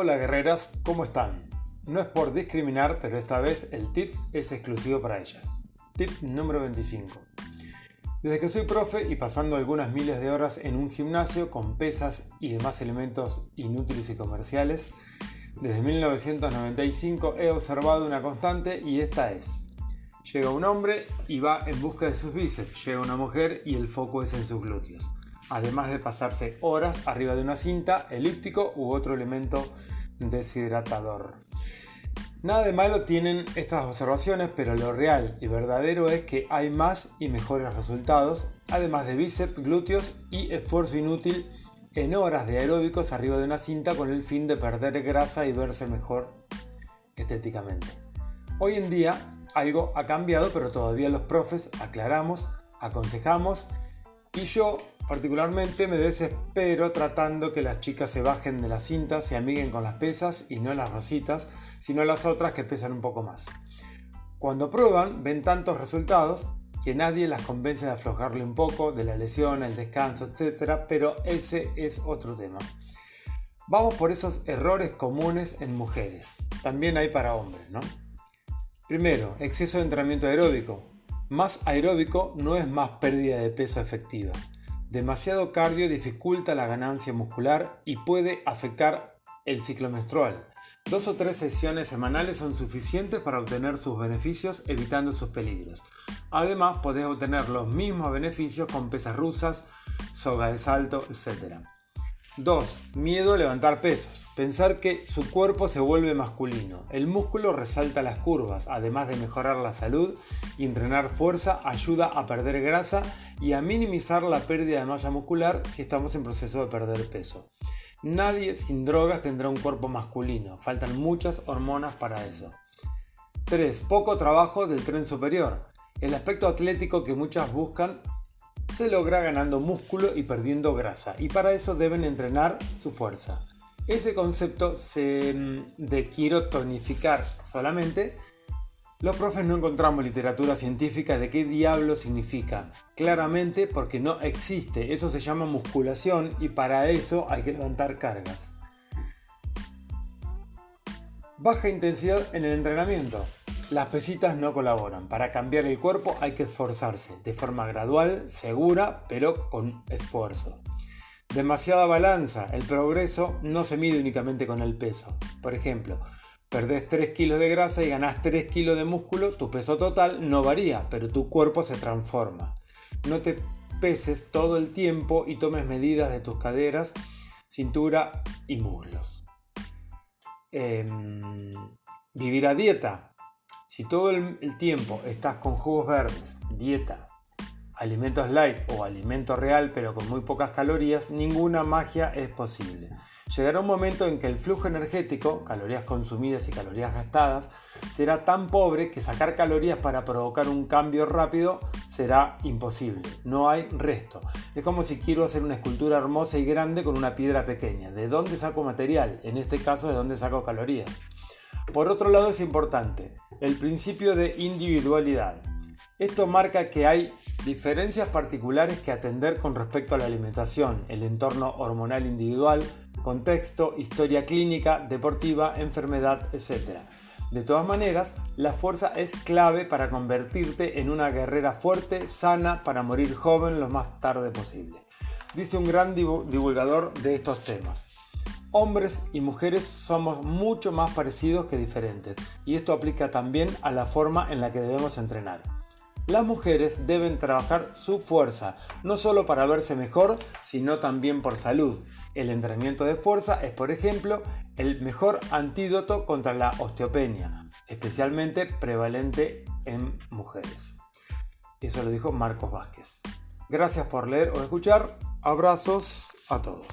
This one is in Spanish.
Hola guerreras, ¿cómo están? No es por discriminar, pero esta vez el tip es exclusivo para ellas. Tip número 25. Desde que soy profe y pasando algunas miles de horas en un gimnasio con pesas y demás elementos inútiles y comerciales, desde 1995 he observado una constante y esta es. Llega un hombre y va en busca de sus bíceps, llega una mujer y el foco es en sus glúteos además de pasarse horas arriba de una cinta, elíptico u otro elemento deshidratador. Nada de malo tienen estas observaciones, pero lo real y verdadero es que hay más y mejores resultados, además de bíceps, glúteos y esfuerzo inútil en horas de aeróbicos arriba de una cinta con el fin de perder grasa y verse mejor estéticamente. Hoy en día algo ha cambiado, pero todavía los profes aclaramos, aconsejamos y yo particularmente me desespero tratando que las chicas se bajen de la cinta, se amiguen con las pesas y no las rositas, sino las otras que pesan un poco más. Cuando prueban, ven tantos resultados que nadie las convence de aflojarle un poco, de la lesión, el descanso, etc. Pero ese es otro tema. Vamos por esos errores comunes en mujeres. También hay para hombres, ¿no? Primero, exceso de entrenamiento aeróbico. Más aeróbico no es más pérdida de peso efectiva. Demasiado cardio dificulta la ganancia muscular y puede afectar el ciclo menstrual. Dos o tres sesiones semanales son suficientes para obtener sus beneficios evitando sus peligros. Además, podés obtener los mismos beneficios con pesas rusas, soga de salto, etc. 2. Miedo a levantar pesos. Pensar que su cuerpo se vuelve masculino. El músculo resalta las curvas, además de mejorar la salud y entrenar fuerza, ayuda a perder grasa y a minimizar la pérdida de masa muscular si estamos en proceso de perder peso. Nadie sin drogas tendrá un cuerpo masculino, faltan muchas hormonas para eso. 3. Poco trabajo del tren superior. El aspecto atlético que muchas buscan se logra ganando músculo y perdiendo grasa, y para eso deben entrenar su fuerza. Ese concepto mm, de quiero tonificar solamente, los profes no encontramos literatura científica de qué diablo significa. Claramente porque no existe, eso se llama musculación y para eso hay que levantar cargas. Baja intensidad en el entrenamiento. Las pesitas no colaboran. Para cambiar el cuerpo hay que esforzarse de forma gradual, segura, pero con esfuerzo. Demasiada balanza. El progreso no se mide únicamente con el peso. Por ejemplo, perdés 3 kilos de grasa y ganás 3 kilos de músculo, tu peso total no varía, pero tu cuerpo se transforma. No te peses todo el tiempo y tomes medidas de tus caderas, cintura y muslos. Em, vivir a dieta. Si todo el, tiempo estás con jugos verdes, dieta, alimentos light o alimento real pero con muy pocas calorías, ninguna magia es posible. Llegará un momento en que el flujo energético, calorías consumidas y calorías gastadas, será tan pobre que sacar calorías para provocar un cambio rápido será imposible. No hay resto. Es como si quiero hacer una escultura hermosa y grande con una piedra pequeña. ¿De dónde saco material? En este caso, ¿de dónde saco calorías? Por otro lado es importante el principio de individualidad. Esto marca que hay diferencias particulares que atender con respecto a la alimentación, el entorno hormonal individual, contexto, historia clínica, deportiva, enfermedad, etc. De todas maneras, la fuerza es clave para convertirte en una guerrera fuerte, sana, para morir joven lo más tarde posible. Dice un gran divulgador de estos temas. Hombres y mujeres somos mucho más parecidos que diferentes y esto aplica también a la forma en la que debemos entrenar. Las mujeres deben trabajar su fuerza, no solo para verse mejor, sino también por salud. El entrenamiento de fuerza es, por ejemplo, el mejor antídoto contra la osteopenia, especialmente prevalente en mujeres. Eso lo dijo Marcos Vázquez. Gracias por leer o escuchar. Abrazos a todos.